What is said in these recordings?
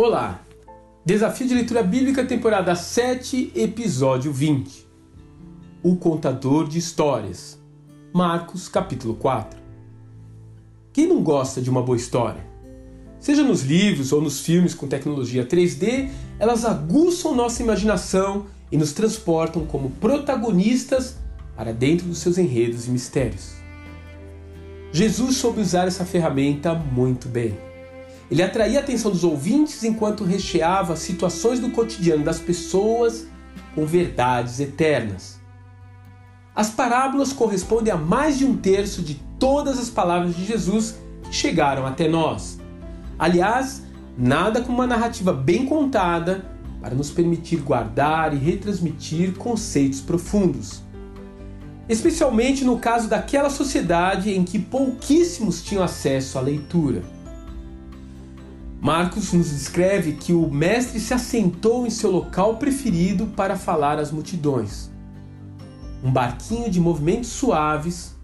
Olá! Desafio de Leitura Bíblica, temporada 7, episódio 20. O Contador de Histórias. Marcos, capítulo 4. Quem não gosta de uma boa história? Seja nos livros ou nos filmes com tecnologia 3D, elas aguçam nossa imaginação e nos transportam como protagonistas para dentro dos seus enredos e mistérios. Jesus soube usar essa ferramenta muito bem. Ele atraía a atenção dos ouvintes enquanto recheava situações do cotidiano das pessoas com verdades eternas. As parábolas correspondem a mais de um terço de todas as palavras de Jesus que chegaram até nós. Aliás, nada como uma narrativa bem contada para nos permitir guardar e retransmitir conceitos profundos. Especialmente no caso daquela sociedade em que pouquíssimos tinham acesso à leitura. Marcos nos descreve que o mestre se assentou em seu local preferido para falar às multidões. Um barquinho de movimentos suaves,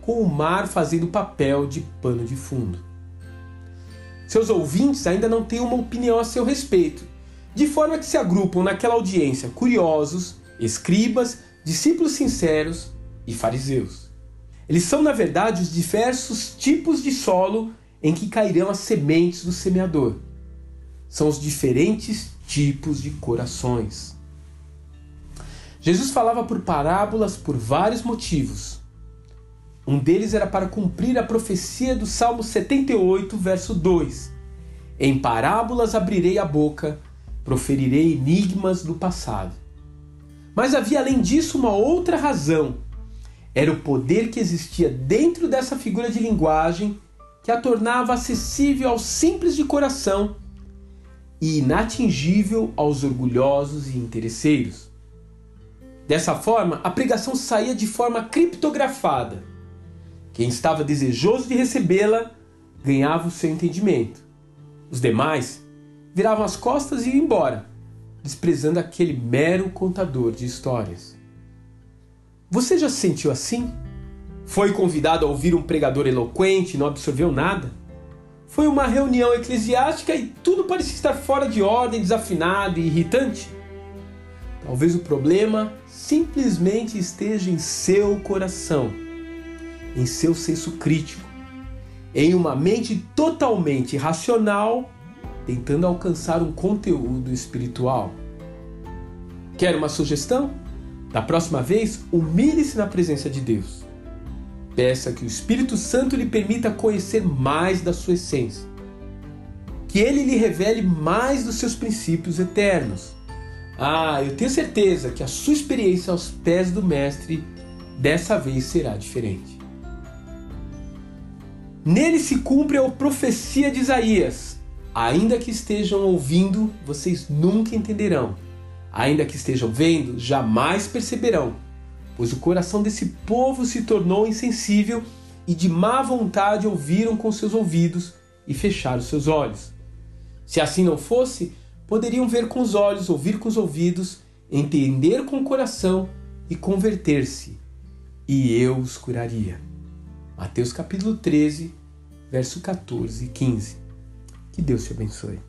com o mar fazendo papel de pano de fundo. Seus ouvintes ainda não têm uma opinião a seu respeito, de forma que se agrupam naquela audiência curiosos, escribas, discípulos sinceros e fariseus. Eles são, na verdade, os diversos tipos de solo em que cairão as sementes do semeador. São os diferentes tipos de corações. Jesus falava por parábolas por vários motivos. Um deles era para cumprir a profecia do Salmo 78, verso 2: Em parábolas abrirei a boca, proferirei enigmas do passado. Mas havia além disso uma outra razão. Era o poder que existia dentro dessa figura de linguagem que a tornava acessível aos simples de coração e inatingível aos orgulhosos e interesseiros. Dessa forma, a pregação saía de forma criptografada. Quem estava desejoso de recebê-la ganhava o seu entendimento. Os demais viravam as costas e iam embora, desprezando aquele mero contador de histórias. Você já se sentiu assim? Foi convidado a ouvir um pregador eloquente e não absorveu nada? Foi uma reunião eclesiástica e tudo parecia estar fora de ordem, desafinado e irritante? Talvez o problema simplesmente esteja em seu coração, em seu senso crítico, em uma mente totalmente racional tentando alcançar um conteúdo espiritual. Quer uma sugestão? Da próxima vez, humilhe-se na presença de Deus. Peça que o Espírito Santo lhe permita conhecer mais da sua essência. Que ele lhe revele mais dos seus princípios eternos. Ah, eu tenho certeza que a sua experiência aos pés do Mestre dessa vez será diferente. Nele se cumpre a profecia de Isaías. Ainda que estejam ouvindo, vocês nunca entenderão. Ainda que estejam vendo, jamais perceberão pois o coração desse povo se tornou insensível e de má vontade ouviram com seus ouvidos e fecharam seus olhos. Se assim não fosse, poderiam ver com os olhos, ouvir com os ouvidos, entender com o coração e converter-se, e eu os curaria. Mateus capítulo 13, verso 14 e 15. Que Deus te abençoe.